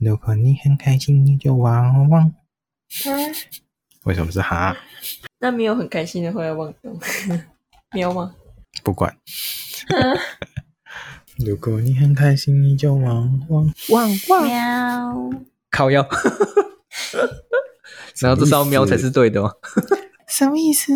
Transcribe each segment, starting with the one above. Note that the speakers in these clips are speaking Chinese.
如果你很开心，你就汪汪。啊、为什么是哈？那没有很开心的会要汪汪，喵吗？不管。如果你很开心，你就汪汪汪汪喵。靠腰。然后这时候喵才是对的吗？什么意思？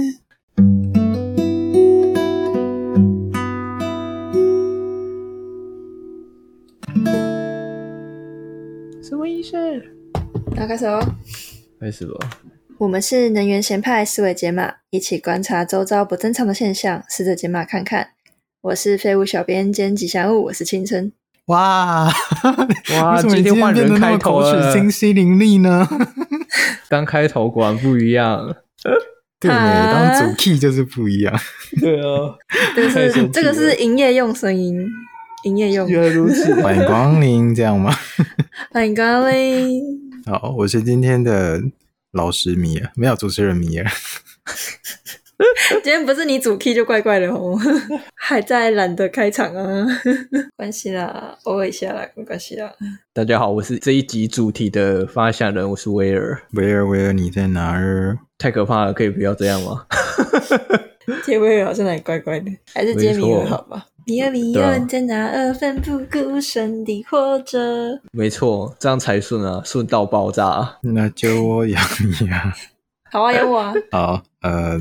什么意思？那开始哦。开始吧。我们是能源咸派思维解码，一起观察周遭不正常的现象，试着解码看看。我是废物小编兼吉祥物，我是青春。哇哇！今天换人开头了，清晰伶俐呢。刚开头果然不一样。对，当主 key 就是不一样。对啊，这个是这个是营业用声音，营业用。原来如此，欢迎光临，这样吗？欢迎光临。好，我是今天的老师米尔，没有主持人米尔。今天不是你主 key 就怪怪的哦，还在懒得开场啊，关系啦，偶尔一下啦，没关系啦。大家好，我是这一集主题的发想人，我是威尔。威尔，威尔，你在哪儿？太可怕了，可以不要这样吗？接威尔好像哪里怪怪的，还是接米尔好吧？米尔，米尔，你在哪二？奋不顾身地活着。没错，这样才顺啊，顺到爆炸。那就我养你啊！好啊，养我啊！好，呃。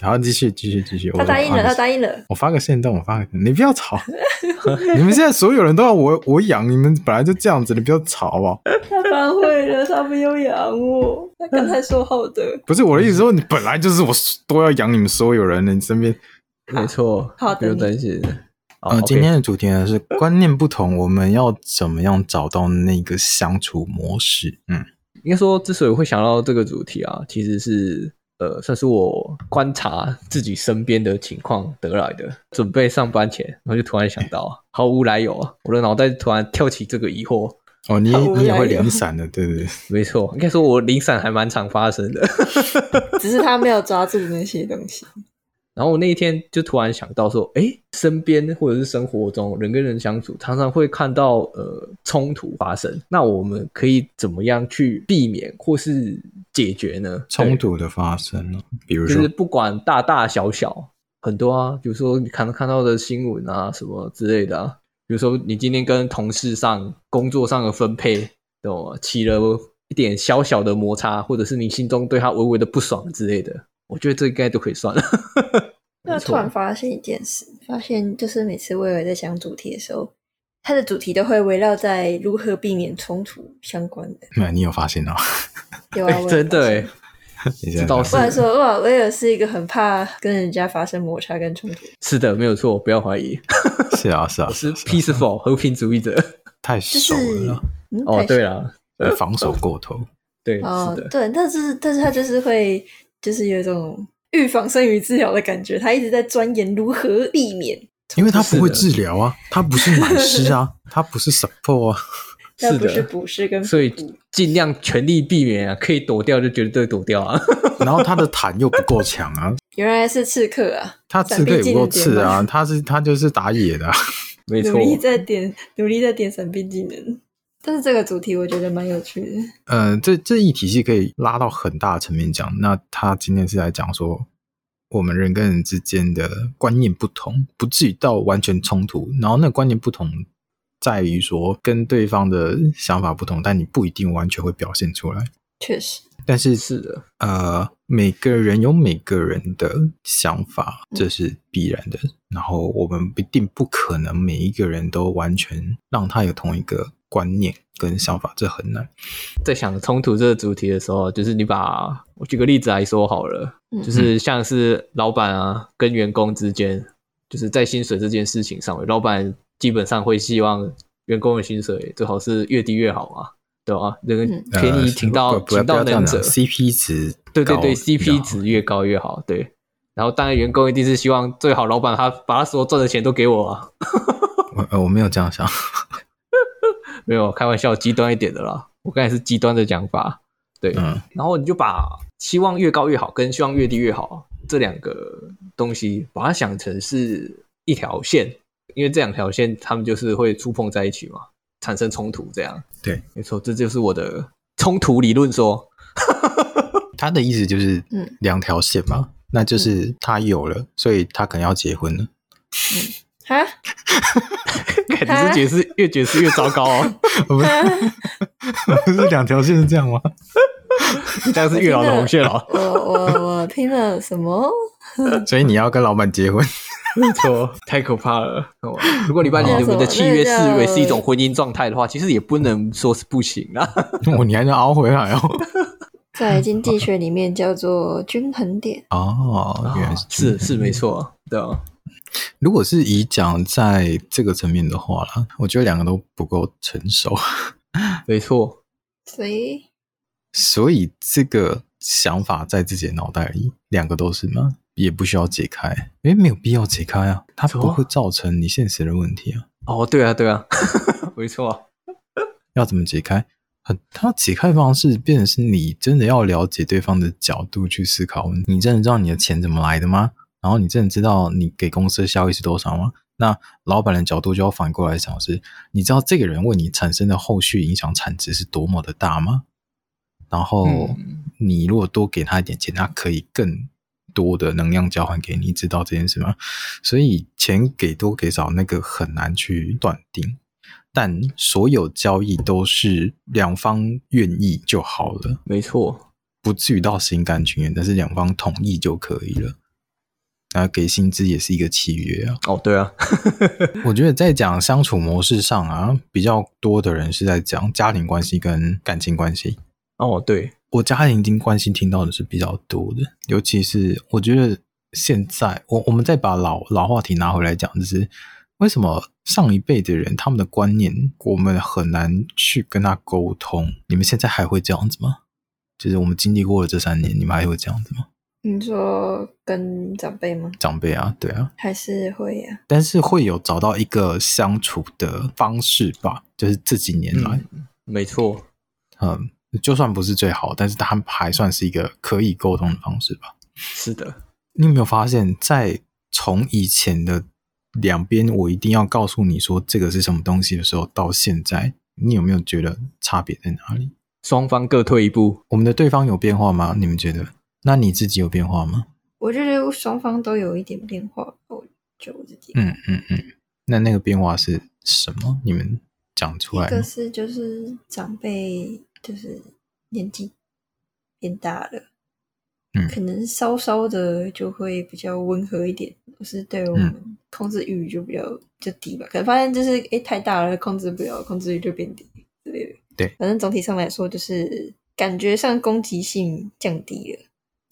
好，继续，继续，继续。他答应了，他答应了。我发个线动，我发个，你不要吵。你们现在所有人都要我我养，你们本来就这样子，你不要吵好不好？他反悔了，他没有养我。他刚才说好的。不是我的意思，说你本来就是我都要养你们所有人的，你身边。没错，好的，不用担心。呃，今天的主题呢是观念不同，我们要怎么样找到那个相处模式？嗯，应该说，之所以会想到这个主题啊，其实是。呃，算是我观察自己身边的情况得来的。准备上班前，然后就突然想到，毫无来由，我的脑袋突然跳起这个疑惑。哦，你你也会零散的，对不对？没错，应该说我零散还蛮常发生的，只是他没有抓住那些东西。然后我那一天就突然想到说，哎，身边或者是生活中人跟人相处，常常会看到呃冲突发生。那我们可以怎么样去避免或是解决呢？冲突的发生呢？比如说，就是不管大大小小，很多啊，比如说你可能看到的新闻啊什么之类的啊，比如说你今天跟同事上工作上的分配，懂吗？起了一点小小的摩擦，或者是你心中对他微微的不爽之类的。我觉得这应该都可以算了。那突然发现一件事，发现就是每次威尔在想主题的时候，他的主题都会围绕在如何避免冲突相关的。那你有发现哦？有啊，真的哎，知道是。不然说哇，威尔是一个很怕跟人家发生摩擦跟冲突。是的，没有错，不要怀疑。是啊，是啊，我是 peaceful 和平主义者。太熟了。哦，对了，防守过头。对，哦，对，但是但是他就是会。就是有一种预防胜于治疗的感觉，他一直在钻研如何避免，因为他不会治疗啊，他不是满师啊，他不是 support 啊，他不是补师跟，所以尽量全力避免啊，可以躲掉就绝对躲掉啊。然后他的坦又不够强啊，原来是刺客啊，他刺客也不够刺啊，他是他就是打野的，啊，没错，努力在点努力在点闪避技能。但是这个主题我觉得蛮有趣的。呃，这这一体系可以拉到很大的层面讲。那他今天是来讲说，我们人跟人之间的观念不同，不至于到完全冲突。然后那观念不同，在于说跟对方的想法不同，但你不一定完全会表现出来。确实，但是是的，呃，每个人有每个人的想法，这是必然的。嗯、然后我们一定不可能每一个人都完全让他有同一个。观念跟想法，这很难。在想冲突这个主题的时候，就是你把我举个例子来说好了，嗯、就是像是老板啊跟员工之间，就是在薪水这件事情上，老板基本上会希望员工的薪水最好是越低越好嘛，对吧？那个便宜请到请到能者，CP 值对对对，CP 值越高越好，对。然后当然员工一定是希望最好老板他把他所有赚的钱都给我啊。我我没有这样想。没有开玩笑，极端一点的啦。我刚才是极端的讲法，对。嗯。然后你就把期望越高越好，跟希望越低越好这两个东西，把它想成是一条线，因为这两条线它们就是会触碰在一起嘛。产生冲突。这样，对，没错，这就是我的冲突理论说。他的意思就是，嗯，两条线嘛，那就是他有了，所以他可能要结婚了。嗯，哈，感觉是解释 越解释越糟糕哦。不 是两条线是这样吗？这样是月老的红线了。我我我听了什么？所以你要跟老板结婚？没错，太可怕了。如果你把你们的契约视为是一种婚姻状态的话，其实也不能说是不行啊。哦，你还能熬回来哦。在经济学里面叫做均衡点哦，原来是是是没错，对。如果是以讲在这个层面的话啦，我觉得两个都不够成熟，没错。所以，所以这个想法在自己的脑袋里，两个都是吗？也不需要解开，因为没有必要解开啊，它不会造成你现实的问题啊。哦，对啊，对啊，没错。要怎么解开？它解开方式变成是你真的要了解对方的角度去思考，你真的知道你的钱怎么来的吗？然后你真的知道你给公司的效益是多少吗？那老板的角度就要反过来想是，你知道这个人为你产生的后续影响产值是多么的大吗？然后你如果多给他一点钱，他可以更多的能量交换给你，知道这件事吗？所以钱给多给少那个很难去断定。但所有交易都是两方愿意就好了，没错，不至于到心甘情愿，但是两方同意就可以了。那给薪资也是一个契约啊。哦，对啊，我觉得在讲相处模式上啊，比较多的人是在讲家庭关系跟感情关系。哦，对，我家庭经关系听到的是比较多的，尤其是我觉得现在，我我们再把老老话题拿回来讲，就是。为什么上一辈的人他们的观念，我们很难去跟他沟通？你们现在还会这样子吗？就是我们经历过了这三年，你们还会这样子吗？你说跟长辈吗？长辈啊，对啊，还是会啊。但是会有找到一个相处的方式吧？就是这几年来，嗯，没错，嗯，就算不是最好，但是他们还算是一个可以沟通的方式吧？是的，你有没有发现，在从以前的两边，我一定要告诉你说这个是什么东西的时候，到现在，你有没有觉得差别在哪里？双方各退一步，我们的对方有变化吗？你们觉得？那你自己有变化吗？我觉得双方都有一点变化。我就我自己，嗯嗯嗯。那那个变化是什么？你们讲出来。一个是就是长辈就是年纪变大了。可能稍稍的就会比较温和一点，是对我们控制欲就比较就低吧。可能发现就是诶太大了，控制不了，控制欲就变低之类的。对，反正总体上来说，就是感觉上攻击性降低了。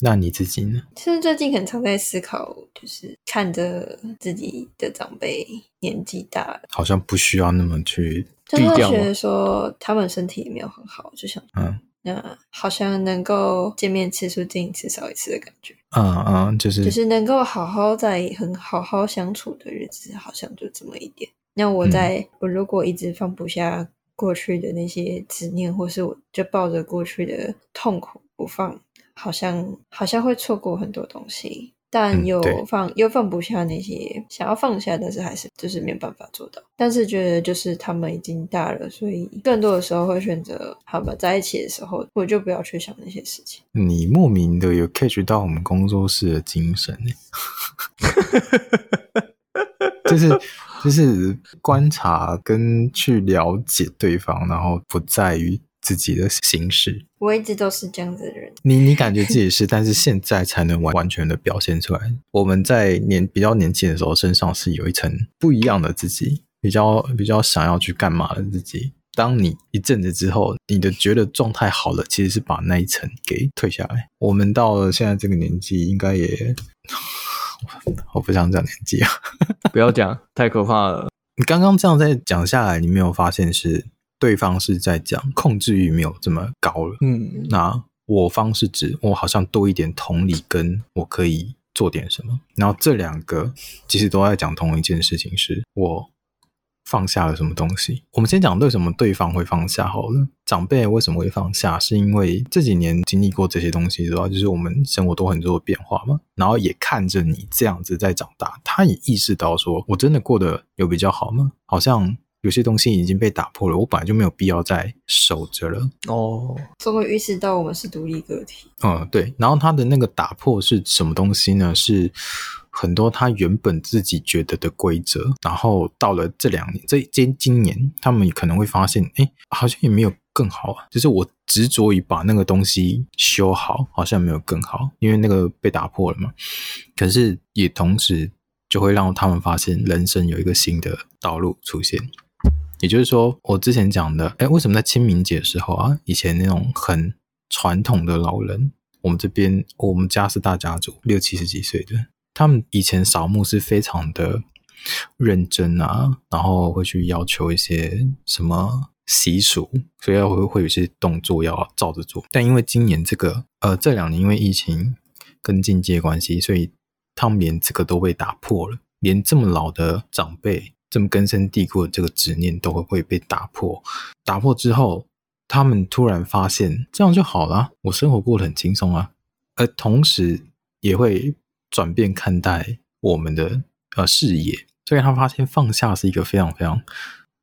那你自己呢？其实最近很常在思考，就是看着自己的长辈年纪大了，好像不需要那么去低调，就觉得说他们身体也没有很好，就想嗯。那好像能够见面次数见一次少一次的感觉，嗯嗯，就是就是能够好好在很好好相处的日子，好像就这么一点。那我在、嗯、我如果一直放不下过去的那些执念，或是我就抱着过去的痛苦不放，好像好像会错过很多东西。但又放、嗯、又放不下那些想要放下，但是还是就是没有办法做到。但是觉得就是他们已经大了，所以更多的时候会选择好吧，在一起的时候我就不要去想那些事情。你莫名的有 catch 到我们工作室的精神，就是就是观察跟去了解对方，然后不在于。自己的形式，我一直都是这样子的人。你你感觉自己是，但是现在才能完完全的表现出来。我们在年比较年轻的时候，身上是有一层不一样的自己，比较比较想要去干嘛的自己。当你一阵子之后，你的觉得状态好了，其实是把那一层给退下来。我们到了现在这个年纪，应该也 我不想讲年纪啊，不要讲，太可怕了。你刚刚这样在讲下来，你没有发现是？对方是在讲控制欲没有这么高了，嗯，那我方是指我好像多一点同理，跟我可以做点什么。然后这两个其实都在讲同一件事情，是我放下了什么东西。我们先讲为什么对方会放下好了。长辈为什么会放下？是因为这几年经历过这些东西，主要就是我们生活都很多的变化嘛。然后也看着你这样子在长大，他也意识到说，我真的过得有比较好吗？好像。有些东西已经被打破了，我本来就没有必要再守着了。哦，终于意识到我们是独立个体。嗯，对。然后他的那个打破是什么东西呢？是很多他原本自己觉得的规则，然后到了这两年，这今今年，他们可能会发现，哎，好像也没有更好啊。就是我执着于把那个东西修好，好像没有更好，因为那个被打破了嘛。可是也同时就会让他们发现，人生有一个新的道路出现。也就是说，我之前讲的，哎，为什么在清明节的时候啊，以前那种很传统的老人，我们这边我们家是大家族，六七十几岁的，他们以前扫墓是非常的认真啊，然后会去要求一些什么习俗，所以要会会有一些动作要照着做。但因为今年这个，呃，这两年因为疫情跟境界关系，所以他们连这个都被打破了，连这么老的长辈。这么根深蒂固的这个执念都会会被打破，打破之后，他们突然发现这样就好了，我生活过得很轻松啊，而同时也会转变看待我们的呃视野，所以他发现放下是一个非常非常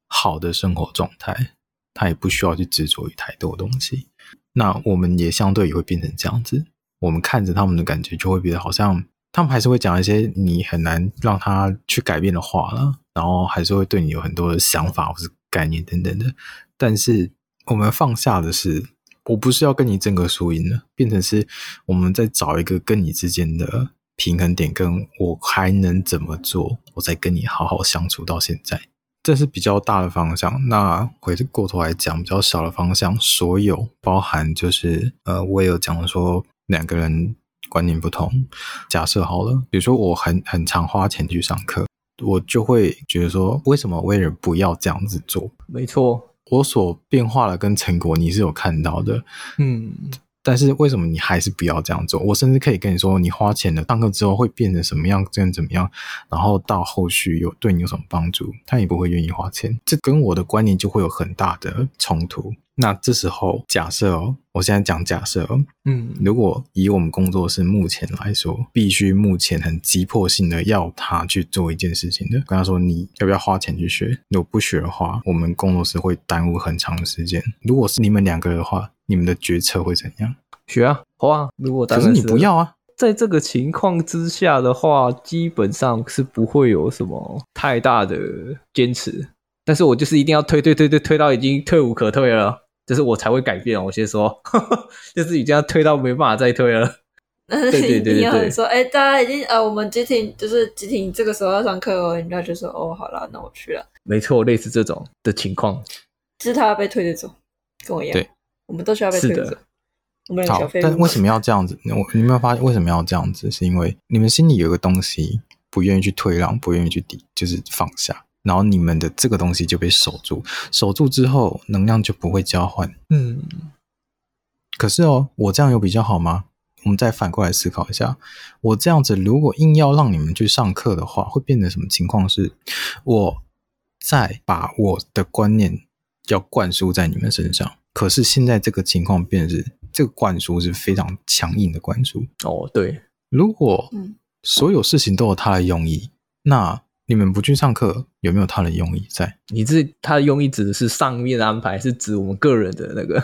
好的生活状态，他也不需要去执着于太多东西，那我们也相对也会变成这样子，我们看着他们的感觉就会变得好像。他们还是会讲一些你很难让他去改变的话了，然后还是会对你有很多的想法或是概念等等的。但是我们放下的是，我不是要跟你争个输赢的，变成是我们在找一个跟你之间的平衡点，跟我还能怎么做，我再跟你好好相处到现在，这是比较大的方向。那回过头来讲比较小的方向，所有包含就是呃，我也有讲说两个人。观念不同，假设好了，比如说我很很常花钱去上课，我就会觉得说，为什么威尔不要这样子做？没错，我所变化的跟成果你是有看到的，嗯。但是为什么你还是不要这样做？我甚至可以跟你说，你花钱了，上课之后会变成什么样，这样怎么样，然后到后续有对你有什么帮助，他也不会愿意花钱。这跟我的观念就会有很大的冲突。那这时候假设哦，我现在讲假设哦，嗯，如果以我们工作室目前来说，必须目前很急迫性的要他去做一件事情的，跟他说你要不要花钱去学？如果不学的话，我们工作室会耽误很长的时间。如果是你们两个的话。你们的决策会怎样？学啊，花啊。如果是可是你不要啊，在这个情况之下的话，基本上是不会有什么太大的坚持。但是我就是一定要推推推推推到已经退无可退了，就是我才会改变。我先说，就是已经要推到没办法再推了。对对对对对。说，哎、欸，大家已经呃，我们集体就是集体这个时候要上课哦，人家就说，哦，好了，那我去了。没错，类似这种的情况，是他要被推着走，跟我一样。对。我们都需要被推着走。我们好，但为什么要这样子？我你有没有发现为什么要这样子？是因为你们心里有一个东西不愿意去退让，不愿意去抵，就是放下。然后你们的这个东西就被守住，守住之后能量就不会交换。嗯。可是哦，我这样有比较好吗？我们再反过来思考一下，我这样子如果硬要让你们去上课的话，会变成什么情况？是我在把我的观念要灌输在你们身上。可是现在这个情况变成是，这个灌输是非常强硬的灌输。哦，对，如果所有事情都有它的用意，那你们不去上课，有没有他的用意在？你这他的用意指的是上面的安排，是指我们个人的那个？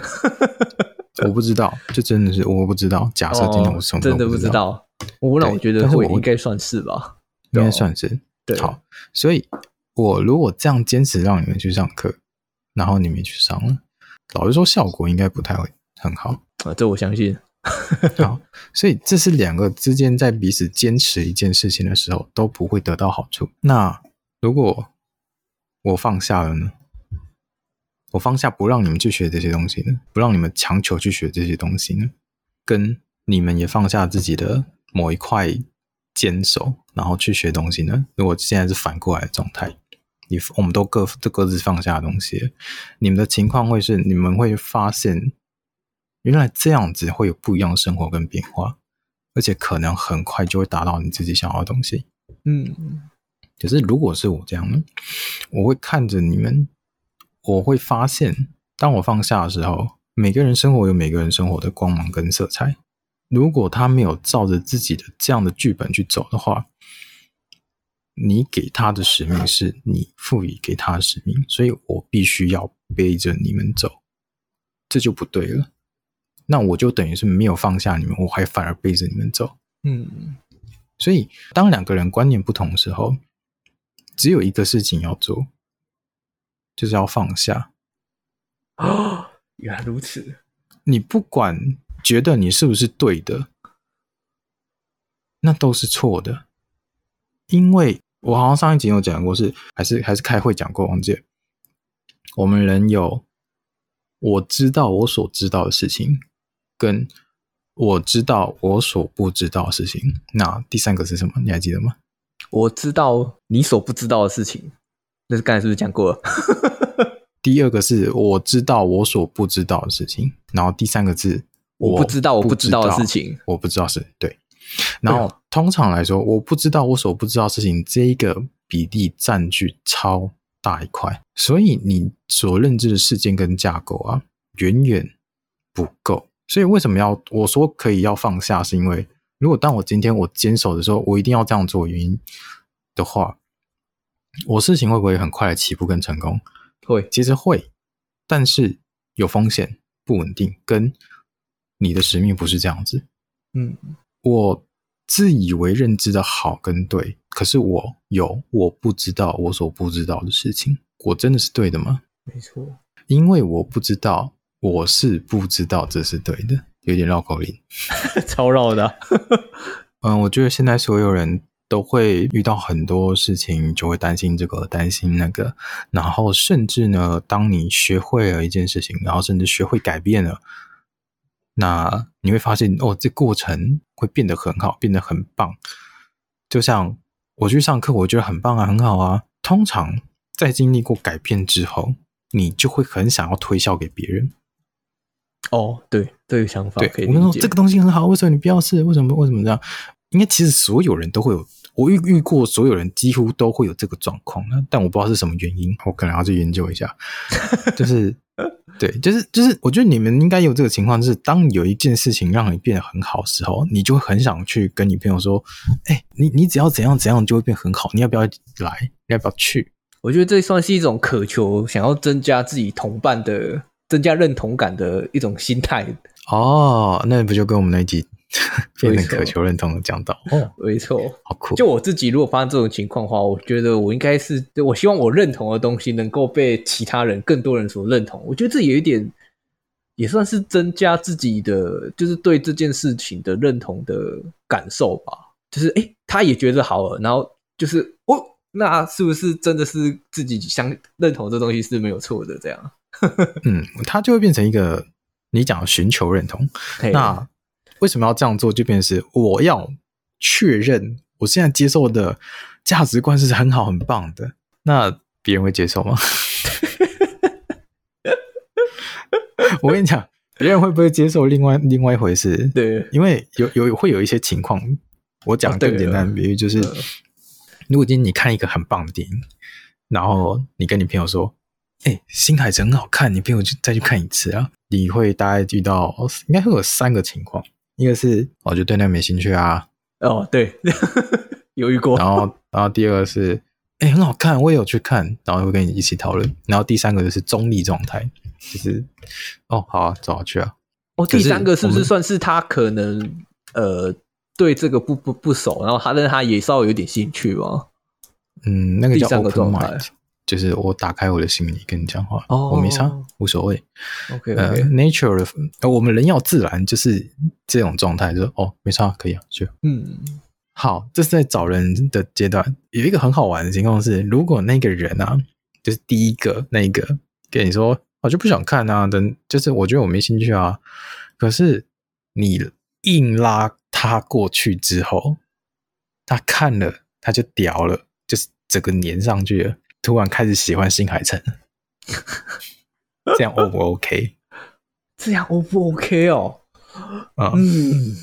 我不知道，这真的是我不知道。假设今天我什么、哦、真的不知道，我那我觉得会应该算是吧，应该算是。对，好，所以我如果这样坚持让你们去上课，然后你们去上了。老实说，效果应该不太会很好啊，这我相信。好，所以这是两个之间在彼此坚持一件事情的时候都不会得到好处。那如果我放下了呢？我放下不让你们去学这些东西呢？不让你们强求去学这些东西呢？跟你们也放下自己的某一块坚守，然后去学东西呢？如果现在是反过来的状态。你我们都各各自放下东西，你们的情况会是，你们会发现，原来这样子会有不一样的生活跟变化，而且可能很快就会达到你自己想要的东西。嗯，可是如果是我这样呢，我会看着你们，我会发现，当我放下的时候，每个人生活有每个人生活的光芒跟色彩。如果他没有照着自己的这样的剧本去走的话，你给他的使命是你赋予给他的使命，所以我必须要背着你们走，这就不对了。那我就等于是没有放下你们，我还反而背着你们走。嗯，所以当两个人观念不同的时候，只有一个事情要做，就是要放下。哦，原来如此。你不管觉得你是不是对的，那都是错的，因为。我好像上一集有讲过是，是还是还是开会讲过，王姐。我们人有我知道我所知道的事情，跟我知道我所不知道的事情。那第三个是什么？你还记得吗？我知道你所不知道的事情，那是刚才是不是讲过了？第二个是我知道我所不知道的事情，然后第三个是我不知道我不知道的事情，我不知道是对。然后通常来说，我不知道我所不知道的事情，这一个比例占据超大一块，所以你所认知的事件跟架构啊，远远不够。所以为什么要我说可以要放下？是因为如果当我今天我坚守的时候，我一定要这样做原因的话，我事情会不会很快的起步跟成功？会，其实会，但是有风险、不稳定，跟你的使命不是这样子。嗯。我自以为认知的好跟对，可是我有我不知道我所不知道的事情，我真的是对的吗？没错，因为我不知道，我是不知道这是对的，有点绕口令，超绕的。嗯，我觉得现在所有人都会遇到很多事情，就会担心这个，担心那个，然后甚至呢，当你学会了一件事情，然后甚至学会改变了。那你会发现哦，这过程会变得很好，变得很棒。就像我去上课，我觉得很棒啊，很好啊。通常在经历过改变之后，你就会很想要推销给别人。哦，对，这个想法可以。我跟你说这个东西很好，为什么你不要试？为什么？为什么这样？应该其实所有人都会有，我遇遇过所有人几乎都会有这个状况，但我不知道是什么原因，我可能要去研究一下。就是。对，就是就是，我觉得你们应该有这个情况，就是当有一件事情让你变得很好的时候，你就会很想去跟你朋友说：“哎，你你只要怎样怎样就会变很好，你要不要来？你要不要去？”我觉得这算是一种渴求，想要增加自己同伴的、增加认同感的一种心态。哦，那不就跟我们那一集？变成渴求认同的讲到哦，没错，好酷。就我自己，如果发生这种情况的话，我觉得我应该是，我希望我认同的东西能够被其他人、更多人所认同。我觉得这有一点，也算是增加自己的，就是对这件事情的认同的感受吧。就是哎，他也觉得好了，然后就是哦，那是不是真的是自己相认同这东西是没有错的？这样，嗯，他就会变成一个你讲的寻求认同，那。为什么要这样做？就变成是我要确认我现在接受的价值观是很好很棒的。那别人会接受吗？我跟你讲，别人会不会接受？另外另外一回事。对，因为有有会有一些情况，我讲更简单的比喻就是，如果今天你看一个很棒的电影，然后你跟你朋友说：“哎、欸，新海诚很好看，你陪我去再去看一次啊。”你会大概遇到应该会有三个情况。一个是我就对那没兴趣啊，哦对，犹豫过。然后，然后第二个是，哎、欸，很好看，我也有去看，然后会跟你一起讨论。然后第三个就是中立状态，就是哦，好啊，走啊，去啊。哦，第三个是不是算是他可能呃对这个不不不熟，然后他但他也稍微有点兴趣吧？嗯，那个叫 open。就是我打开我的心里跟你讲话，oh, 我没差，无所谓。OK，, okay. 呃，nature 的，呃，我们人要自然，就是这种状态，就是哦，没差，可以啊，去。嗯，好，这是在找人的阶段，有一个很好玩的情况是，如果那个人啊，就是第一个那一个跟你说，我就不想看啊，等，就是我觉得我没兴趣啊，可是你硬拉他过去之后，他看了，他就屌了，就是整个粘上去了。突然开始喜欢新海诚，这样 O 不 OK？这样 O 不 OK 哦？嗯，嗯，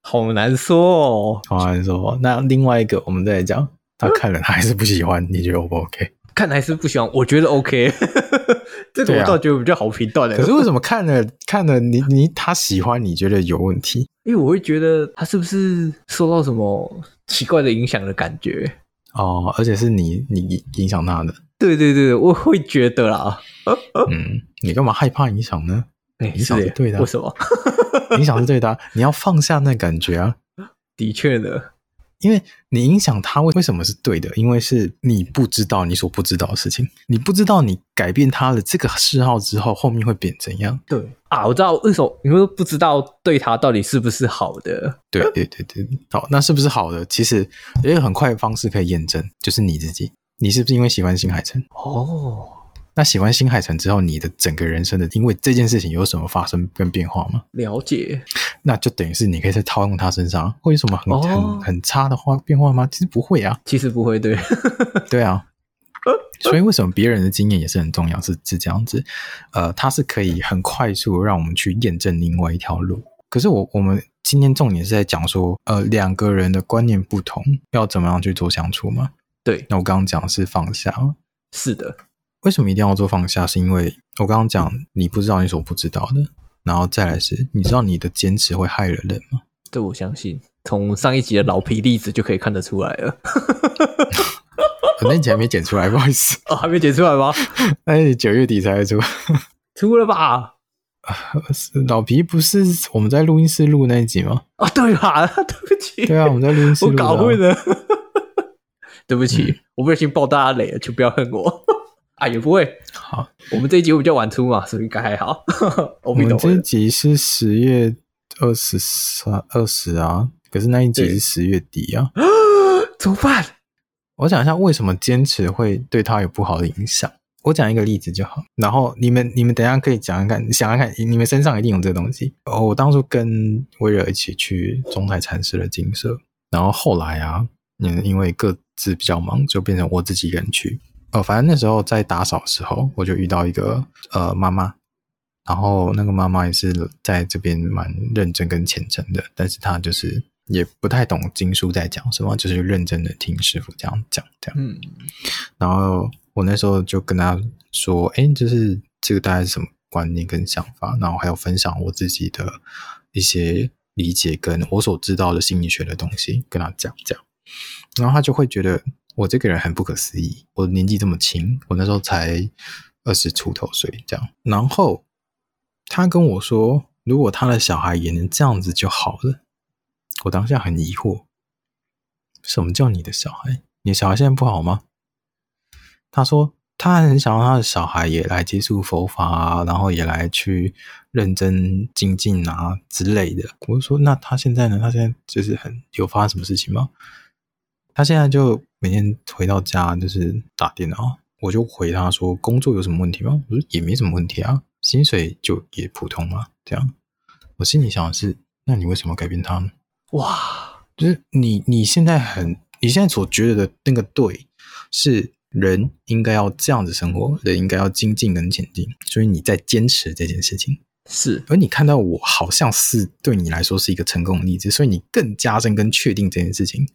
好难说哦，好难说。那另外一个，我们再来讲，他看了他还是不喜欢，你觉得 O 不 OK？看还是不喜欢，我觉得 OK。这个我倒觉得比较好评断的。可是为什么看了看了你你他喜欢，你觉得有问题？因为我会觉得他是不是受到什么奇怪的影响的感觉？哦，而且是你你影响他的。对对对，我会觉得啦。嗯，你干嘛害怕影响呢？欸、影响是对的。为什么？影响是对的，你要放下那感觉啊。的确的，因为你影响他，为为什么是对的？因为是你不知道你所不知道的事情，你不知道你改变他的这个嗜好之后，后面会变怎样？对啊，我知道为什么你会不知道对他到底是不是好的？对对对对，好，那是不是好的？其实有一个很快的方式可以验证，就是你自己，你是不是因为喜欢新海诚？哦。那喜欢新海诚之后，你的整个人生的因为这件事情有什么发生跟变化吗？了解，那就等于是你可以再套用他身上，会有什么很、哦、很很差的话变化吗？其实不会啊，其实不会，对，对啊。所以为什么别人的经验也是很重要？是是这样子，呃，它是可以很快速让我们去验证另外一条路。可是我我们今天重点是在讲说，呃，两个人的观念不同，要怎么样去做相处吗？对，那我刚刚讲的是放下，是的。为什么一定要做放下？是因为我刚刚讲你不知道你所不知道的，然后再来是，你知道你的坚持会害了人吗？这我相信，从上一集的老皮例子就可以看得出来了。可能你还没剪出来，不好意思。哦，还没剪出来吗？哎，九月底才会出，出了吧？是 老皮不是我们在录音室录那一集吗？啊、哦，对吧？对不起，对啊，我们在录音室录，我搞混了。对不起，嗯、我不小心爆大家雷了，就不要恨我。啊，也不会。好，我们这一集会比较晚出嘛，所以应该还好。我们这一集是十月二十三、二十啊，可是那一集是十月底啊。怎么办？我想一下为什么坚持会对他有不好的影响。我讲一个例子就好，然后你们你们等一下可以讲一看，想一看，你们身上一定有这个东西。哦，我当初跟威尔一起去中台禅寺的精舍，然后后来啊，嗯，因为各自比较忙，就变成我自己一个人去。哦，反正那时候在打扫的时候，我就遇到一个呃妈妈，然后那个妈妈也是在这边蛮认真跟虔诚的，但是她就是也不太懂经书在讲什么，就是认真的听师傅这样讲这样。嗯，然后我那时候就跟她说，哎，就是这个大概是什么观念跟想法，然后还有分享我自己的一些理解跟我所知道的心理学的东西跟她讲讲，然后她就会觉得。我这个人很不可思议，我年纪这么轻，我那时候才二十出头岁这样。然后他跟我说，如果他的小孩也能这样子就好了。我当下很疑惑，什么叫你的小孩？你的小孩现在不好吗？他说他很想让他的小孩也来接触佛法啊，然后也来去认真精进啊之类的。我就说，那他现在呢？他现在就是很有发生什么事情吗？他现在就每天回到家就是打电脑，我就回他说，工作有什么问题吗？我说也没什么问题啊，薪水就也普通嘛，这样。我心里想的是，那你为什么改变他呢？哇，就是你你现在很你现在所觉得的那个对，是人应该要这样子生活，人应该要精进跟前进，所以你在坚持这件事情是。而你看到我好像是对你来说是一个成功的例子，所以你更加深跟确定这件事情。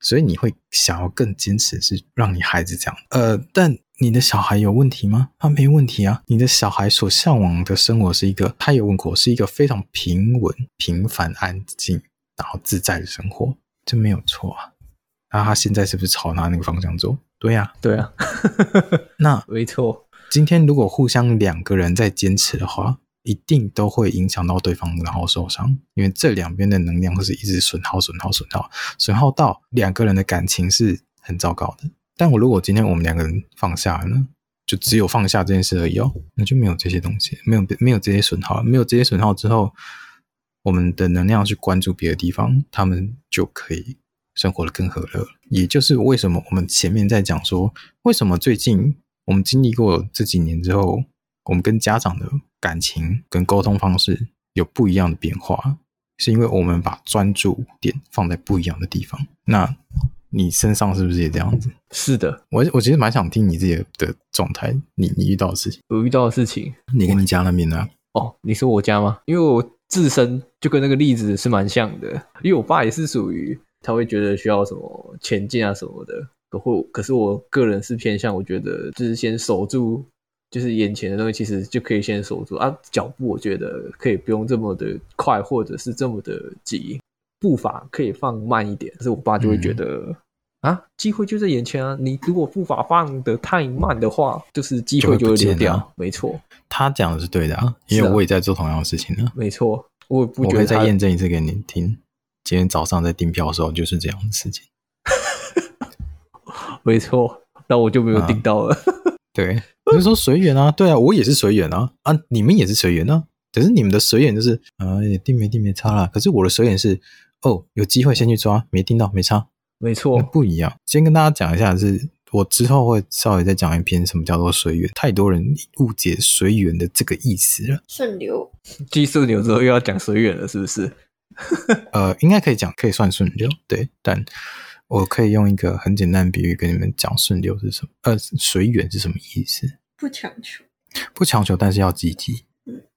所以你会想要更坚持，是让你孩子这样。呃，但你的小孩有问题吗？他没问题啊。你的小孩所向往的生活是一个，他有问过，是一个非常平稳、平凡、安静，然后自在的生活，这没有错啊。那他现在是不是朝他那个方向走？对呀，对啊。那 没错。今天如果互相两个人在坚持的话。一定都会影响到对方，然后受伤，因为这两边的能量都是一直损耗、损耗、损耗，损耗到两个人的感情是很糟糕的。但我如果今天我们两个人放下了呢，就只有放下这件事而已哦，那就没有这些东西，没有没有这些损耗，没有这些损耗之后，我们的能量去关注别的地方，他们就可以生活得更和乐。也就是为什么我们前面在讲说，为什么最近我们经历过这几年之后，我们跟家长的。感情跟沟通方式有不一样的变化，是因为我们把专注点放在不一样的地方。那你身上是不是也这样子？是的，我我其实蛮想听你自己的状态，你你遇到的事情，我遇到的事情，你跟你家那边呢？哦，你说我家吗？因为我自身就跟那个例子是蛮像的，因为我爸也是属于他会觉得需要什么前进啊什么的，可或可是我个人是偏向，我觉得就是先守住。就是眼前的东西，其实就可以先守住啊。脚步我觉得可以不用这么的快，或者是这么的急，步伐可以放慢一点。可是我爸就会觉得啊，机会就在眼前啊！你如果步伐放得太慢的话，就是机会就会流掉。没错，他讲的是对的啊，因为我也在做同样的事情呢、啊。没错，我也不觉得。我会再验证一次给您听。今天早上在订票的时候就是这样的事情。没错，那我就没有订到了。啊、对，就是说随缘啊，对啊，我也是随缘啊，啊，你们也是随缘啊。可是你们的随缘就是啊，定没定没差啦。可是我的随缘是，哦，有机会先去抓，没定到没差。没错，不一样。先跟大家讲一下是，是我之后会稍微再讲一篇什么叫做随缘。太多人误解随缘的这个意思了。顺流，继顺流之后又要讲随缘了，是不是？呃，应该可以讲，可以算顺流。对，但我可以用一个很简单的比喻跟你们讲顺流是什么？呃，随缘是什么意思？不强求，不强求，但是要积极。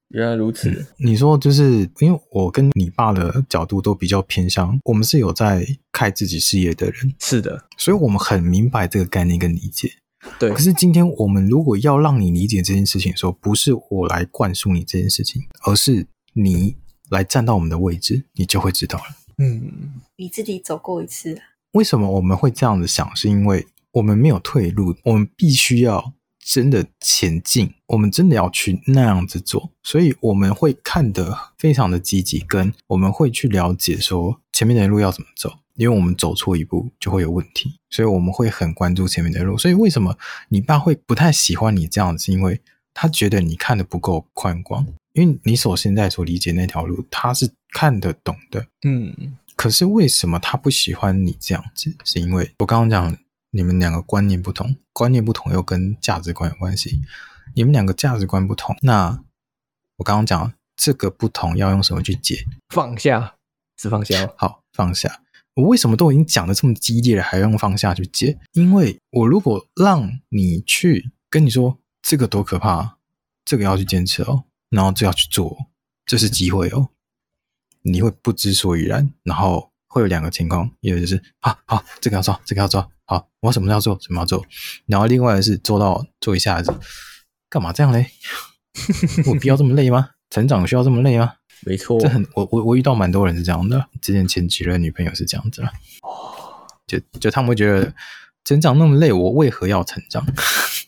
原来如此，嗯，你说就是因为我跟你爸的角度都比较偏向，我们是有在开自己事业的人，是的，所以我们很明白这个概念跟理解。对，可是今天我们如果要让你理解这件事情的时候，不是我来灌输你这件事情，而是你来站到我们的位置，你就会知道了。嗯，你自己走过一次，为什么我们会这样子想？是因为我们没有退路，我们必须要。真的前进，我们真的要去那样子做，所以我们会看得非常的积极，跟我们会去了解说前面的路要怎么走，因为我们走错一步就会有问题，所以我们会很关注前面的路。所以为什么你爸会不太喜欢你这样子？因为他觉得你看得不够宽广，因为你所现在所理解那条路，他是看得懂的。嗯，可是为什么他不喜欢你这样子？是因为我刚刚讲。你们两个观念不同，观念不同又跟价值观有关系。你们两个价值观不同，那我刚刚讲这个不同要用什么去解？放下，是放下。好，放下。我为什么都已经讲的这么激烈了，还要用放下去解？因为我如果让你去跟你说这个多可怕，这个要去坚持哦，然后这要去做，这是机会哦，你会不知所以然，然后。会有两个情况，一个就是好好，这个要做，这个要做，好，我什么要做，什么要做。然后另外的是做到做一下子，干嘛这样嘞？我必要这么累吗？成长需要这么累吗？没错，这很我我我遇到蛮多人是这样的，之前前几任女朋友是这样子了。哦，就就他们会觉得成长那么累，我为何要成长？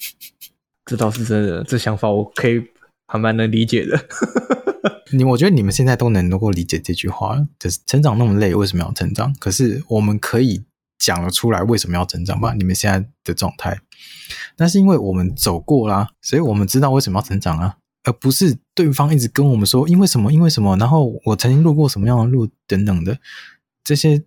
这倒是真的，这想法我可以还蛮能理解的。你我觉得你们现在都能能够理解这句话了，就是成长那么累，为什么要成长？可是我们可以讲得出来为什么要成长吧？你们现在的状态，那是因为我们走过啦，所以我们知道为什么要成长啊，而不是对方一直跟我们说因为什么，因为什么，然后我曾经路过什么样的路等等的，这些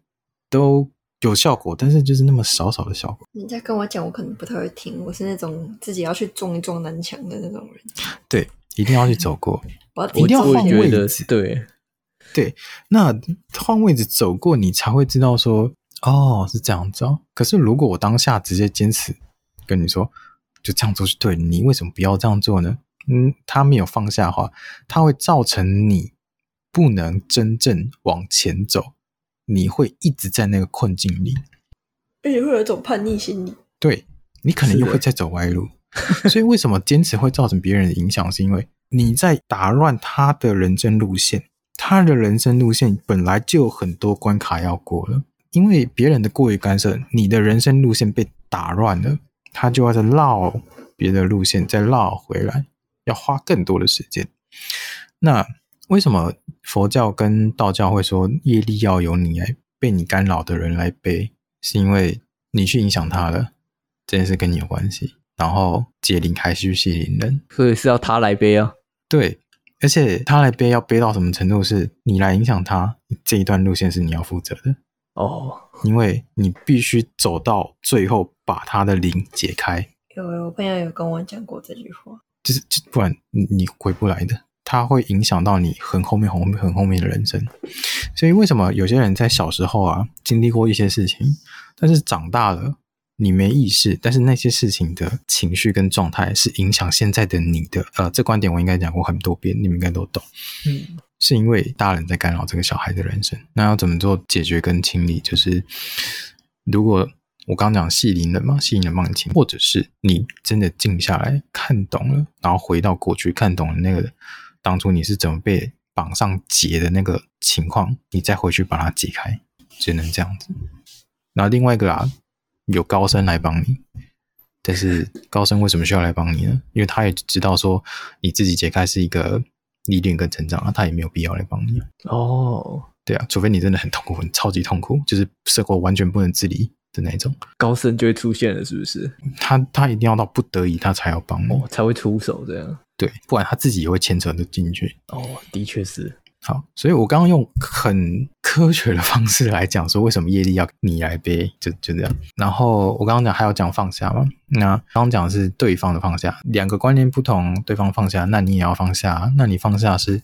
都有效果，但是就是那么少少的效果。你在跟我讲，我可能不太会听，我是那种自己要去撞一撞南墙的那种人。对，一定要去走过。我一定要换位置，对对，那换位置走过，你才会知道说，哦，是这样子哦。可是如果我当下直接坚持跟你说，就这样做是对，你为什么不要这样做呢？嗯，他没有放下的话，他会造成你不能真正往前走，你会一直在那个困境里，而且会有一种叛逆心理。对，你可能又会再走歪路，所以为什么坚持会造成别人的影响？是因为。你在打乱他的人生路线，他的人生路线本来就有很多关卡要过了，因为别人的过于干涉，你的人生路线被打乱了，他就要再绕别的路线再绕回来，要花更多的时间。那为什么佛教跟道教会说业力要由你来被你干扰的人来背？是因为你去影响他了，这件事跟你有关系。然后解铃还须系铃人，所以是要他来背啊。对，而且他来背要背到什么程度？是你来影响他这一段路线是你要负责的哦，因为你必须走到最后把他的铃解开。有，我朋友有跟我讲过这句话，就是不然你回不来的，他会影响到你很后面、很后面、很后面的人生。所以为什么有些人在小时候啊经历过一些事情，但是长大了？你没意识，但是那些事情的情绪跟状态是影响现在的你的。呃，这观点我应该讲过很多遍，你们应该都懂。嗯，是因为大人在干扰这个小孩的人生。那要怎么做解决跟清理？就是如果我刚刚讲系铃人嘛，系铃人帮你清，或者是你真的静下来看懂了，然后回到过去看懂了那个当初你是怎么被绑上结的那个情况，你再回去把它解开，只能这样子。然后另外一个啊。有高僧来帮你。但是高僧为什么需要来帮你呢？因为他也知道说你自己解开是一个历练跟成长啊，他也没有必要来帮你。哦，对啊，除非你真的很痛苦，很超级痛苦，就是生活完全不能自理。的那种高僧就会出现了，是不是？他他一定要到不得已，他才要帮我，哦，才会出手这样。对，不然他自己也会牵扯的进去。哦，的确是。好，所以我刚刚用很科学的方式来讲说，为什么业力要你来背，就就这样。然后我刚刚讲还要讲放下嘛？那刚刚讲的是对方的放下，两个观念不同，对方放下，那你也要放下。那你放下是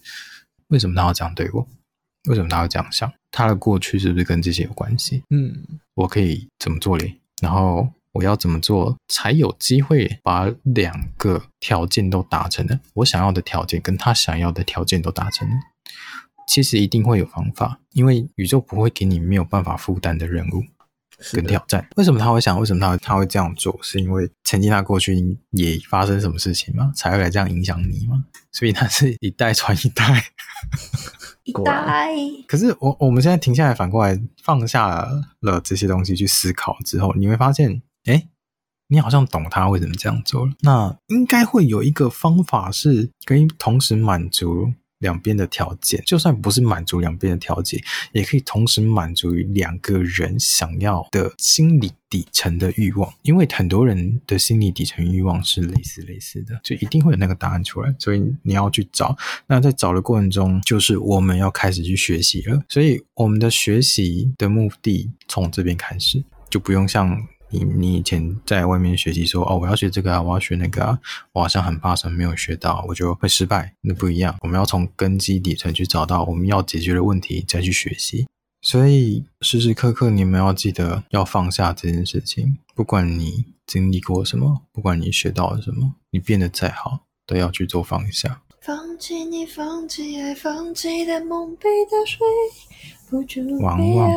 为什么他要这样对我？为什么他要这样想？他的过去是不是跟这些有关系？嗯，我可以怎么做嘞？然后我要怎么做才有机会把两个条件都达成呢？我想要的条件跟他想要的条件都达成呢？其实一定会有方法，因为宇宙不会给你没有办法负担的任务跟挑战。为什么他会想？为什么他会他会这样做？是因为曾经他过去也发生什么事情吗？才会来这样影响你吗？所以他是一代传一代。一代，可是我我们现在停下来，反过来放下了这些东西去思考之后，你会发现，哎，你好像懂他为什么这样做了。那应该会有一个方法是可以同时满足。两边的条件，就算不是满足两边的条件，也可以同时满足于两个人想要的心理底层的欲望。因为很多人的心理底层欲望是类似类似的，就一定会有那个答案出来。所以你要去找。那在找的过程中，就是我们要开始去学习了。所以我们的学习的目的从这边开始，就不用像。你你以前在外面学习说哦，我要学这个啊，我要学那个啊，我好像很怕什么没有学到，我就会失败。那不一样，我们要从根基底层去找到我们要解决的问题，再去学习。所以时时刻刻你们要记得要放下这件事情。不管你经历过什么，不管你学到了什么，你变得再好，都要去做放下。放弃你，放弃爱，放弃的梦，被打碎，不住往往，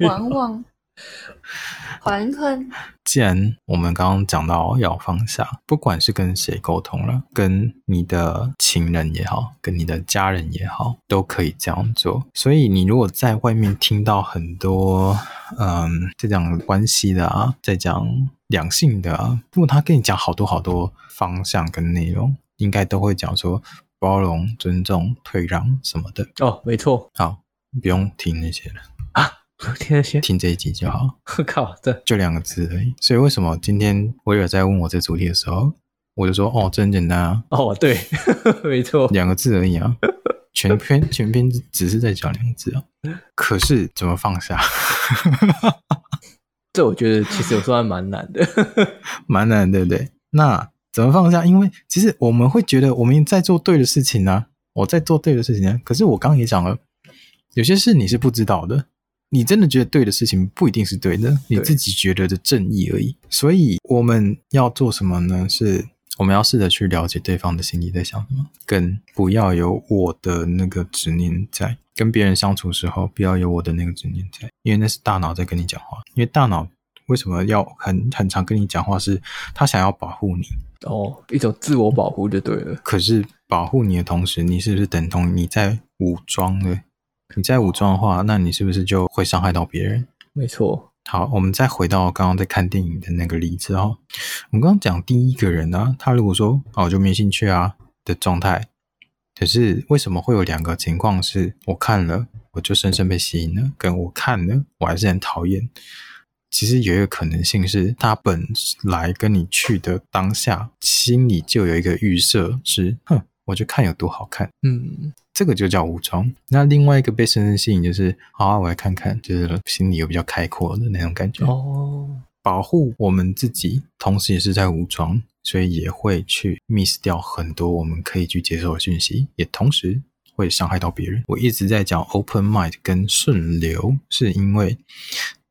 往往。还困。既然我们刚刚讲到要放下，不管是跟谁沟通了，跟你的情人也好，跟你的家人也好，都可以这样做。所以你如果在外面听到很多，嗯，在讲关系的啊，在讲两性的啊，如果他跟你讲好多好多方向跟内容，应该都会讲说包容、尊重、退让什么的。哦，没错。好，不用听那些了。听先听这一集就好。我 靠，这就两个字而已。所以为什么今天威尔在问我这主题的时候，我就说哦，这很简单啊。哦，对，没错，两个字而已啊。全篇全篇只是在讲两个字啊。可是怎么放下？这我觉得其实有时候还蛮难的，蛮难，对不对？那怎么放下？因为其实我们会觉得我们在做对的事情呢、啊，我在做对的事情呢、啊。可是我刚刚也讲了，有些事你是不知道的。你真的觉得对的事情不一定是对的，你自己觉得的正义而已。所以我们要做什么呢？是我们要试着去了解对方的心里在想什么，跟不要有我的那个执念在。跟别人相处的时候，不要有我的那个执念在，因为那是大脑在跟你讲话。因为大脑为什么要很很常跟你讲话？是他想要保护你哦，一种自我保护就对了。可是保护你的同时，你是不是等同你在武装呢？你再武装的话，那你是不是就会伤害到别人？没错。好，我们再回到刚刚在看电影的那个例子哦。我们刚刚讲第一个人呢、啊，他如果说哦，我就没兴趣啊的状态，可是为什么会有两个情况是我看了我就深深被吸引了，跟我看了我还是很讨厌？其实有一个可能性是，他本来跟你去的当下，心里就有一个预设是，哼。我就看有多好看，嗯，这个就叫武装。那另外一个被深深吸引，就是好啊，我来看看，就是心里有比较开阔的那种感觉。哦，保护我们自己，同时也是在武装，所以也会去 miss 掉很多我们可以去接受的讯息，也同时会伤害到别人。我一直在讲 open mind 跟顺流，是因为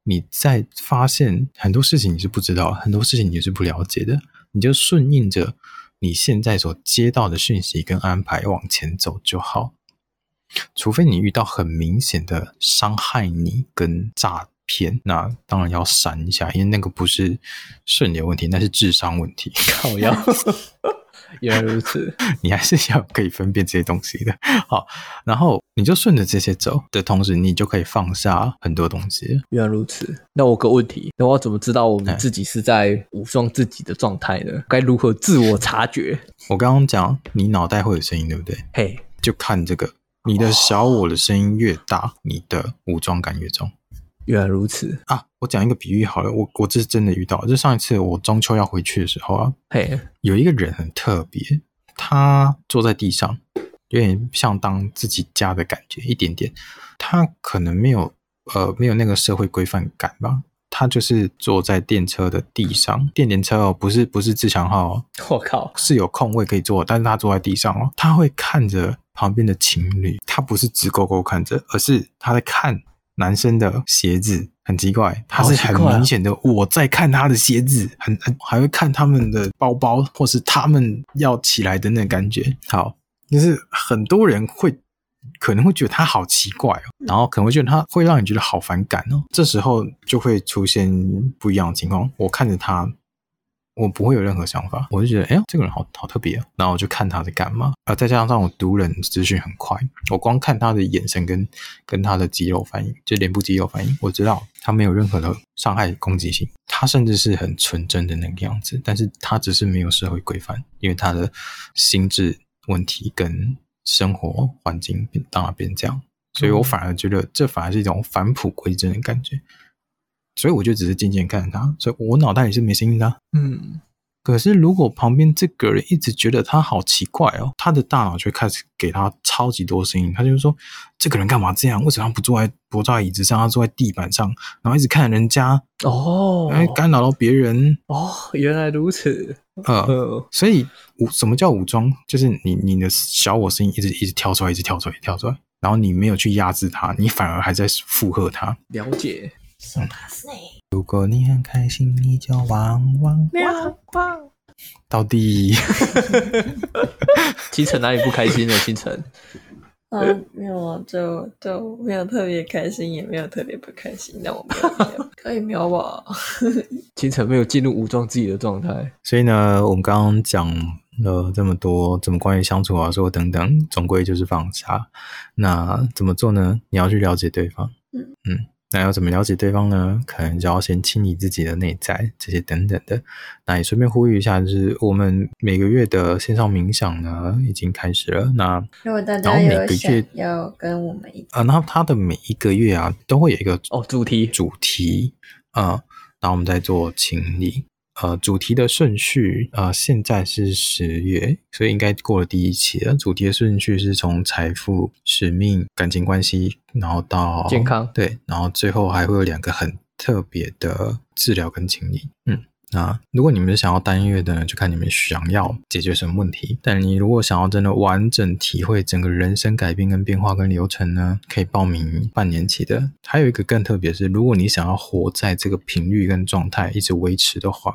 你在发现很多事情你是不知道，很多事情你是不了解的，你就顺应着。你现在所接到的讯息跟安排往前走就好，除非你遇到很明显的伤害你跟诈骗，那当然要删一下，因为那个不是顺利的问题，那是智商问题。靠腰 原来如此，你还是要可以分辨这些东西的。好，然后你就顺着这些走的同时，你就可以放下很多东西。原来如此，那我个问题，那我怎么知道我们自己是在武装自己的状态呢？该如何自我察觉？我刚刚讲，你脑袋会有声音，对不对？嘿，就看这个，你的小我的声音越大，你的武装感越重。原来如此啊！我讲一个比喻好了，我我这是真的遇到，就上一次我中秋要回去的时候啊，嘿，有一个人很特别，他坐在地上，有点像当自己家的感觉，一点点。他可能没有呃没有那个社会规范感吧，他就是坐在电车的地上，电联车哦，不是不是自强号哦，我靠，是有空位可以坐，但是他坐在地上哦，他会看着旁边的情侣，他不是直勾勾看着，而是他在看。男生的鞋子很奇怪，他是很明显的我在看他的鞋子，很很还会看他们的包包，或是他们要起来的那个感觉。好，就是很多人会可能会觉得他好奇怪哦，然后可能会觉得他会让你觉得好反感哦。这时候就会出现不一样的情况，我看着他。我不会有任何想法，我就觉得，哎呦，这个人好好特别啊。然后我就看他在干嘛，啊，再加上我读人资讯很快，我光看他的眼神跟跟他的肌肉反应，就脸部肌肉反应，我知道他没有任何的伤害攻击性，他甚至是很纯真的那个样子，但是他只是没有社会规范，因为他的心智问题跟生活环境当然变这样，所以我反而觉得这反而是一种返璞归真的感觉。所以我就只是静静看着他，所以我脑袋也是没声音的。嗯，可是如果旁边这个人一直觉得他好奇怪哦，他的大脑就开始给他超级多声音。他就说：“这个人干嘛这样？为什么不坐在不坐在椅子上，他坐在地板上，然后一直看人家哦，哎，干扰到别人哦，原来如此。呃，所以武什么叫武装？就是你你的小我声音一直一直跳出来，一直跳出来，跳出来，然后你没有去压制他，你反而还在附和他。了解。嗯、如果你很开心，你就汪汪汪汪。到底，清晨哪里不开心呢？清晨，嗯，没有啊，就就没有特别开心，也没有特别不开心。那我们可以瞄吧。清晨没有进入武装自己的状态，所以呢，我们刚刚讲了这么多，怎么关于相处啊，说等等，总归就是放下。那怎么做呢？你要去了解对方。嗯嗯。那要怎么了解对方呢？可能就要先清理自己的内在，这些等等的。那也顺便呼吁一下，就是我们每个月的线上冥想呢，已经开始了。那如果大家有想要跟我们一起啊，那他的每一个月啊，都会有一个哦主题主题啊，然后我们在做清理。呃，主题的顺序，呃，现在是十月，所以应该过了第一期了。主题的顺序是从财富、使命、感情关系，然后到健康，对，然后最后还会有两个很特别的治疗跟清理，嗯。那如果你们是想要单月的呢，就看你们想要解决什么问题。但你如果想要真的完整体会整个人生改变跟变化跟流程呢，可以报名半年期的。还有一个更特别是，如果你想要活在这个频率跟状态一直维持的话，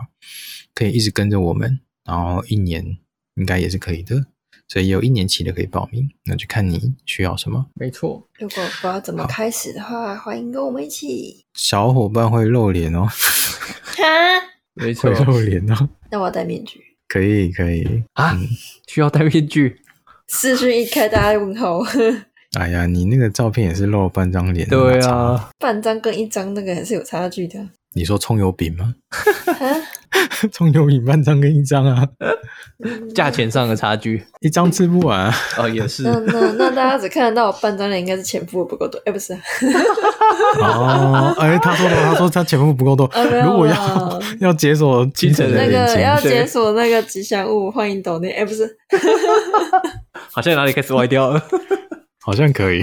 可以一直跟着我们，然后一年应该也是可以的。所以有一年期的可以报名，那就看你需要什么。没错，如果不知道怎么开始的话，欢迎跟我们一起。小伙伴会露脸哦。哈。没错，露脸哦。那我要戴面具。可以，可以啊、嗯，需要戴面具。视讯一开，大家问号。哎呀，你那个照片也是露了半张脸。对啊，半张跟一张那个还是有差距的。你说葱油饼吗？葱油饼半张跟一张啊，价钱上的差距，一张吃不完啊。哦，也是。那那那大家只看得到我半张脸，应该是钱付的不够多。哎，不是。哦，哎，他说的，他说他钱付不够多。如果要要解锁清晨的那个要解锁那个吉祥物，欢迎抖内。哎，不是。好像哪里开始歪掉了？好像可以。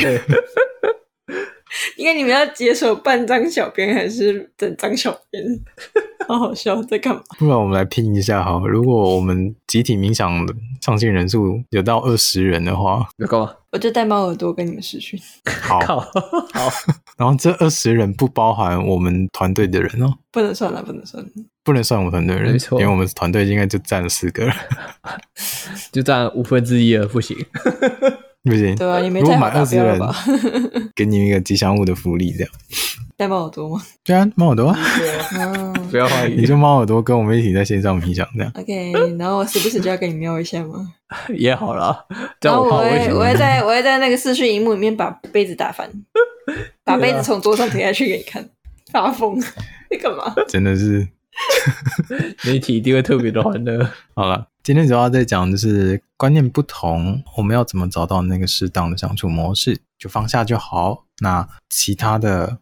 应该你们要解锁半张小编还是整张小编？好好笑，在干嘛？不然我们来拼一下哈。如果我们集体冥想上线人数有到二十人的话，有够吗？我就戴猫耳朵跟你们视讯。好，好。然后这二十人不包含我们团队的人哦，不能算了，不能算了，不能算我们团队的人，没错，因为我们团队应该就占了四个人，就占五分之一了，不行。不行，对啊，你没如果满二十人，给你们一个吉祥物的福利，这样。戴猫耳朵吗？对啊，猫耳朵。啊不要怀疑，你就猫耳朵跟我们一起在线上冥想这样。OK，然后我时不时就要跟你瞄一下吗？也好啦。然后我会，我会在，我会在那个视讯荧幕里面把杯子打翻，把杯子从桌上推下去给你看，发疯，你干嘛？真的是，那一题一定会特别的欢乐。好了，今天主要在讲的是观念不同，我们要怎么找到那个适当的相处模式，就放下就好。那其他的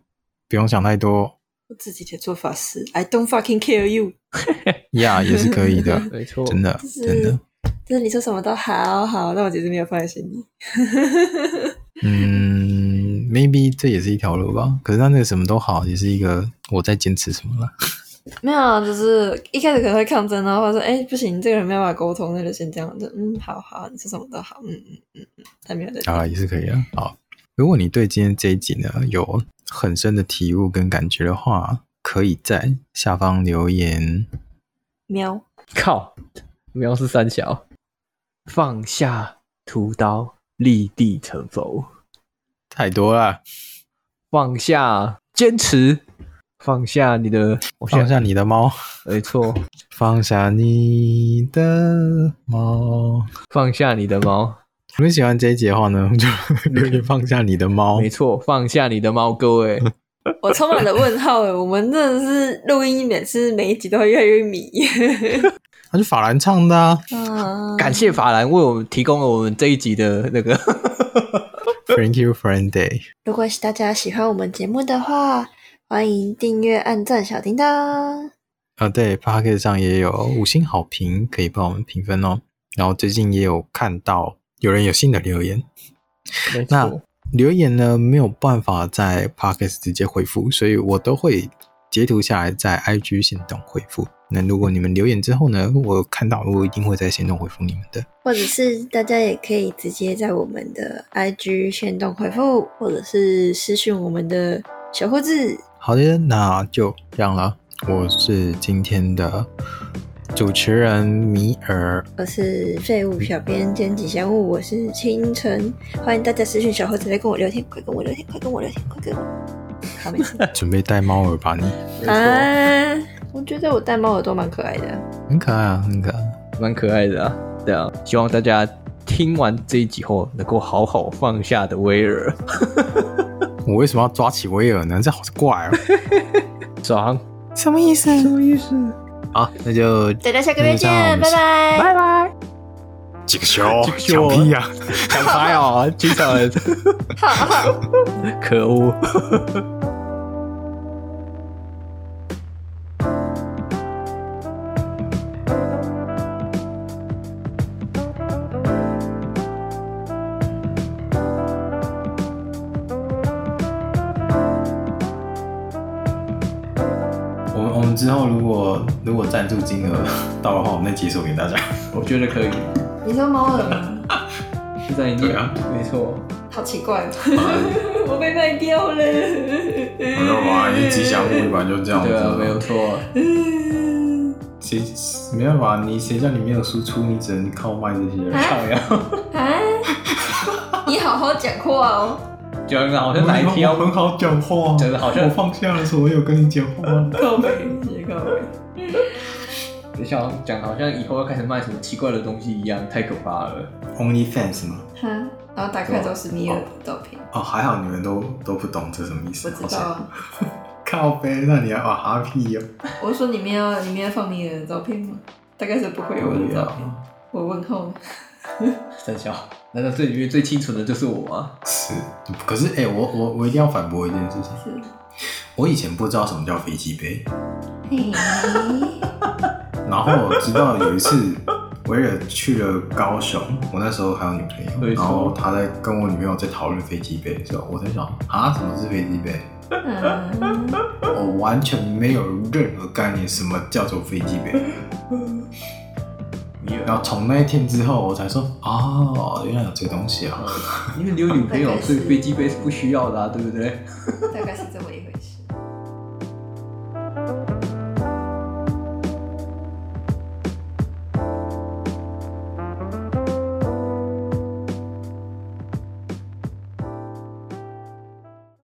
不用想太多。我自己的做法是，I don't fucking care you。呀，也是可以的，没错，真的，真的。就是你说什么都好好，那我其实没有放在心里。嗯，maybe 这也是一条路吧。可是他那个什么都好，也是一个我在坚持什么了。没有啊，就是一开始可能会抗争，然后说：“哎，不行，这个人没有办法沟通，那就先这样子。”嗯，好好，你说什么都好。嗯嗯嗯嗯，他没有在。好，也是可以啊。好，如果你对今天这一集呢有很深的体悟跟感觉的话，可以在下方留言。喵，靠，喵是三小，放下屠刀，立地成佛，太多了。放下坚持，放下你的，我放下你的猫，没错，放下你的猫，放下你的猫。如果喜欢这一集的话呢，就 留言放下你的猫。没错，放下你的猫，各位。我充满了问号诶，我们真的是录音，每次每一集都会越来越迷。他是法兰唱的啊！感谢法兰为我们提供了我们这一集的那个。Thank you, friend day。如果是大家喜欢我们节目的话，欢迎订阅、按赞、小叮当。啊，对，Podcast 上也有五星好评，可以帮我们评分哦。然后最近也有看到。有人有新的留言，那留言呢，没有办法在 Podcast 直接回复，所以我都会截图下来在 IG 行动回复。那如果你们留言之后呢，我看到我一定会在行动回复你们的。或者是大家也可以直接在我们的 IG 行动回复，或者是私讯我们的小胡子。好的，那就这样了。我是今天的。主持人米尔，我是废物小编兼吉祥物，我是清晨，欢迎大家私讯小猴子来跟我聊天，快跟我聊天，快跟我聊天，快跟我。好，没事。准备带猫耳吧你？啊，我觉得我戴猫耳朵蛮可爱的，很可爱啊，很可爱，蛮可爱的啊。对啊，希望大家听完这一集后能够好好放下的威尔。我为什么要抓起威尔呢？这好怪啊！爽？什么意思？什么意思？好，那就大家下个月见，拜拜，拜拜。几个球？球屁呀，想拍啊，经常人，可恶。如果赞助金额 到的话，我们再解锁给大家。我觉得可以。你说猫耳吗？是在你啊，没错。好奇怪哦，我被卖掉了。没有吧？你吉祥物一般就这样子。对啊，没有错。谁没办法？你谁叫你没有输出？你只能靠卖这些。靠呀！啊！你好好讲话哦。讲的好像哪一天很好讲话，讲的好像我放下了所有跟你讲话。靠北，谢谢靠北。你想讲的好像以后要开始卖什么奇怪的东西一样，太可怕了。OnlyFans 吗？哈，然后打开都是米尔的照片。哦，还好你们都都不懂这什么意思。我知道啊。靠背，那你要玩哈屁哟。我说里面要里面要放米尔的照片吗？大概是不会有我的照片。我问号。三笑，难道这里面最清纯的就是我吗？是，可是哎、欸，我我我一定要反驳一件事情。是，我以前不知道什么叫飞机杯。然后我知道有一次，威尔去了高雄，我那时候还有女朋友，然后他在跟我女朋友在讨论飞机杯的时候，我在想啊，什么是飞机杯？我完全没有任何概念，什么叫做飞机杯。然后从那一天之后，我才说哦，原来有这个东西啊！因为你有女朋友，所以飞机杯是不需要的啊，对不对？大概是这么一回事。